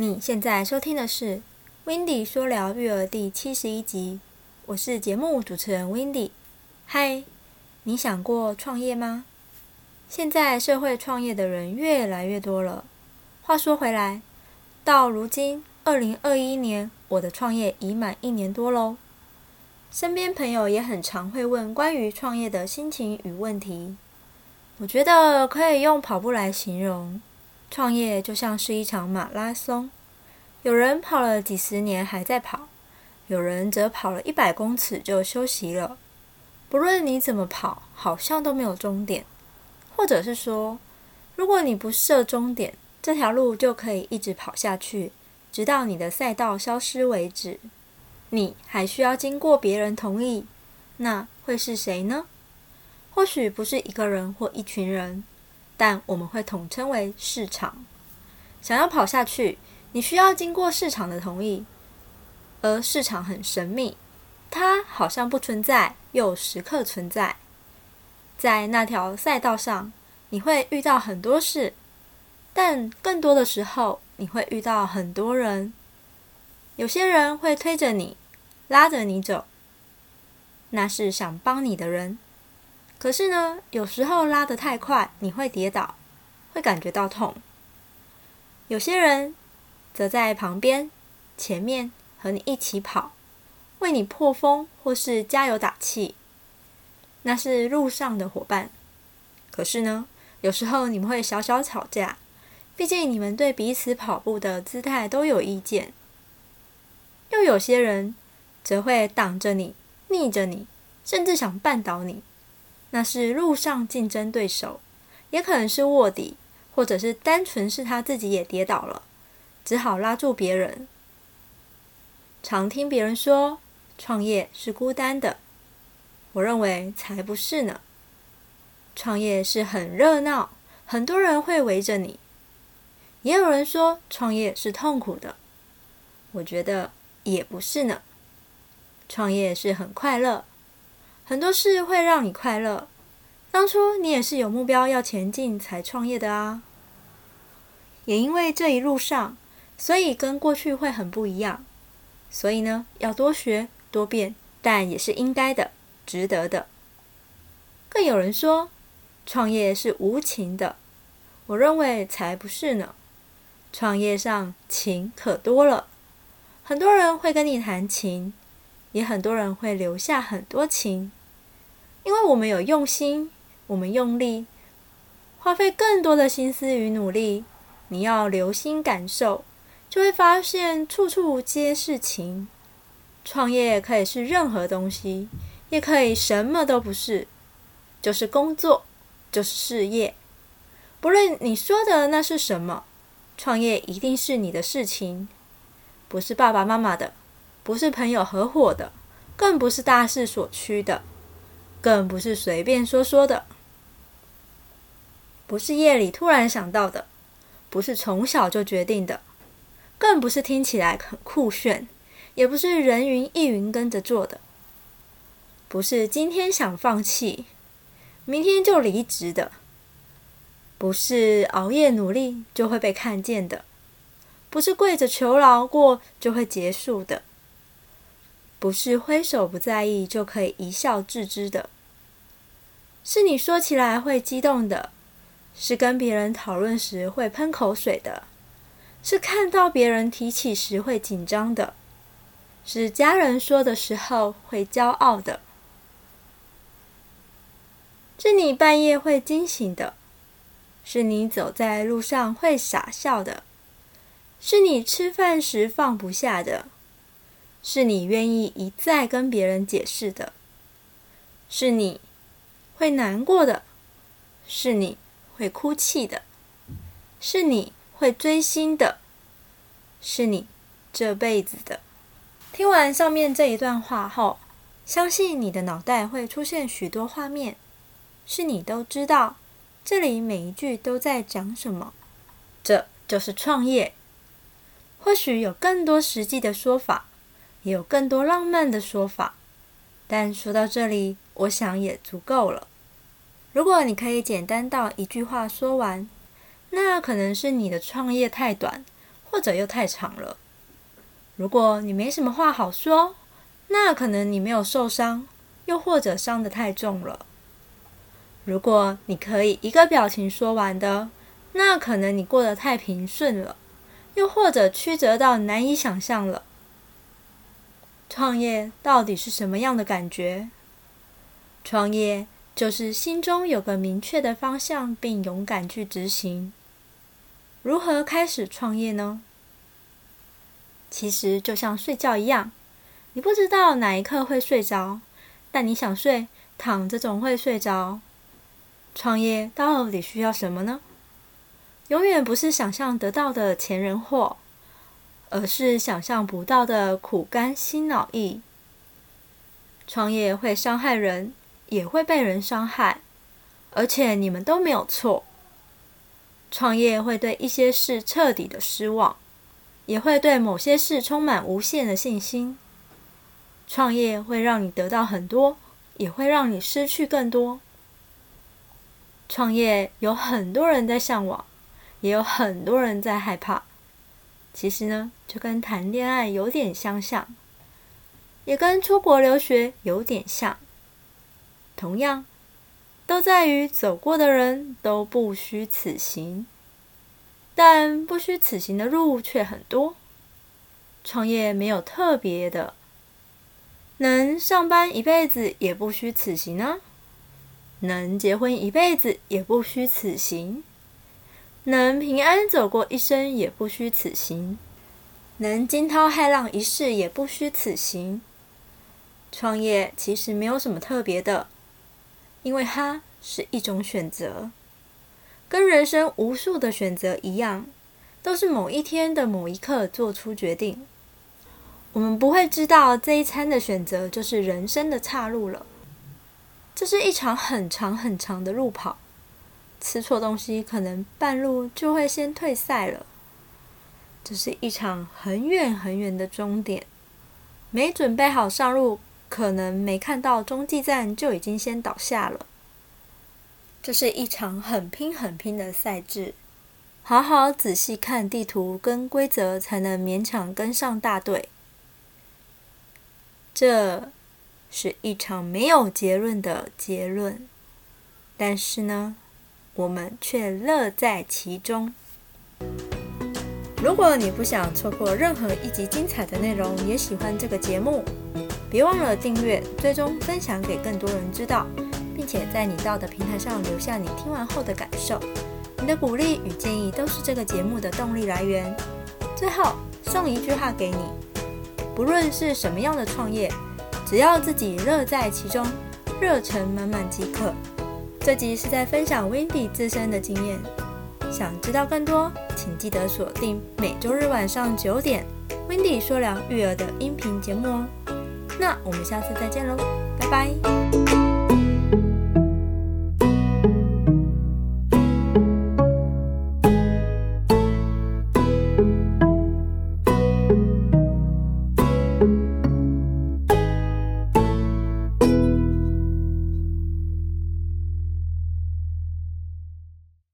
你现在收听的是《w i n d y 说聊育儿》第七十一集，我是节目主持人 w i n d y 嗨，你想过创业吗？现在社会创业的人越来越多了。话说回来，到如今二零二一年，我的创业已满一年多喽。身边朋友也很常会问关于创业的心情与问题。我觉得可以用跑步来形容。创业就像是一场马拉松，有人跑了几十年还在跑，有人则跑了一百公尺就休息了。不论你怎么跑，好像都没有终点。或者是说，如果你不设终点，这条路就可以一直跑下去，直到你的赛道消失为止。你还需要经过别人同意，那会是谁呢？或许不是一个人或一群人。但我们会统称为市场。想要跑下去，你需要经过市场的同意，而市场很神秘，它好像不存在，又时刻存在。在那条赛道上，你会遇到很多事，但更多的时候，你会遇到很多人。有些人会推着你，拉着你走，那是想帮你的人。可是呢，有时候拉得太快，你会跌倒，会感觉到痛。有些人则在旁边、前面和你一起跑，为你破风或是加油打气，那是路上的伙伴。可是呢，有时候你们会小小吵架，毕竟你们对彼此跑步的姿态都有意见。又有些人则会挡着你、逆着你，甚至想绊倒你。那是路上竞争对手，也可能是卧底，或者是单纯是他自己也跌倒了，只好拉住别人。常听别人说创业是孤单的，我认为才不是呢。创业是很热闹，很多人会围着你。也有人说创业是痛苦的，我觉得也不是呢。创业是很快乐。很多事会让你快乐。当初你也是有目标要前进才创业的啊。也因为这一路上，所以跟过去会很不一样。所以呢，要多学多变，但也是应该的，值得的。更有人说，创业是无情的。我认为才不是呢。创业上情可多了，很多人会跟你谈情，也很多人会留下很多情。因为我们有用心，我们用力，花费更多的心思与努力。你要留心感受，就会发现处处皆是情。创业可以是任何东西，也可以什么都不是，就是工作，就是事业。不论你说的那是什么，创业一定是你的事情，不是爸爸妈妈的，不是朋友合伙的，更不是大势所趋的。更不是随便说说的，不是夜里突然想到的，不是从小就决定的，更不是听起来很酷炫，也不是人云亦云跟着做的，不是今天想放弃，明天就离职的，不是熬夜努力就会被看见的，不是跪着求饶过就会结束的。不是挥手不在意就可以一笑置之的，是你说起来会激动的，是跟别人讨论时会喷口水的，是看到别人提起时会紧张的，是家人说的时候会骄傲的，是你半夜会惊醒的，是你走在路上会傻笑的，是你吃饭时放不下的。是你愿意一再跟别人解释的，是你会难过的，是你会哭泣的，是你会追星的，是你这辈子的。听完上面这一段话后，相信你的脑袋会出现许多画面，是你都知道这里每一句都在讲什么。这就是创业。或许有更多实际的说法。也有更多浪漫的说法，但说到这里，我想也足够了。如果你可以简单到一句话说完，那可能是你的创业太短，或者又太长了。如果你没什么话好说，那可能你没有受伤，又或者伤得太重了。如果你可以一个表情说完的，那可能你过得太平顺了，又或者曲折到难以想象了。创业到底是什么样的感觉？创业就是心中有个明确的方向，并勇敢去执行。如何开始创业呢？其实就像睡觉一样，你不知道哪一刻会睡着，但你想睡，躺着总会睡着。创业到底需要什么呢？永远不是想象得到的钱人货，而是想象不到的苦甘心脑意。创业会伤害人，也会被人伤害，而且你们都没有错。创业会对一些事彻底的失望。也会对某些事充满无限的信心。创业会让你得到很多，也会让你失去更多。创业有很多人在向往，也有很多人在害怕。其实呢，就跟谈恋爱有点相像，也跟出国留学有点像。同样，都在于走过的人都不虚此行。但不虚此行的路却很多。创业没有特别的，能上班一辈子也不虚此行呢；能结婚一辈子也不虚此行；能平安走过一生也不虚此行；能惊涛骇浪一世也不虚此行。创业其实没有什么特别的，因为它是一种选择。跟人生无数的选择一样，都是某一天的某一刻做出决定。我们不会知道这一餐的选择就是人生的岔路了。这是一场很长很长的路跑，吃错东西可能半路就会先退赛了。这是一场很远很远的终点，没准备好上路，可能没看到中继站就已经先倒下了。这是一场很拼很拼的赛制，好好仔细看地图跟规则，才能勉强跟上大队。这是一场没有结论的结论，但是呢，我们却乐在其中。如果你不想错过任何一集精彩的内容，也喜欢这个节目，别忘了订阅、追踪、分享给更多人知道。并且在你到的平台上留下你听完后的感受，你的鼓励与建议都是这个节目的动力来源。最后送一句话给你：不论是什么样的创业，只要自己乐在其中，热忱满满即可。这集是在分享 Wendy 自身的经验，想知道更多，请记得锁定每周日晚上九点 Wendy 说聊育儿的音频节目哦。那我们下次再见喽，拜拜。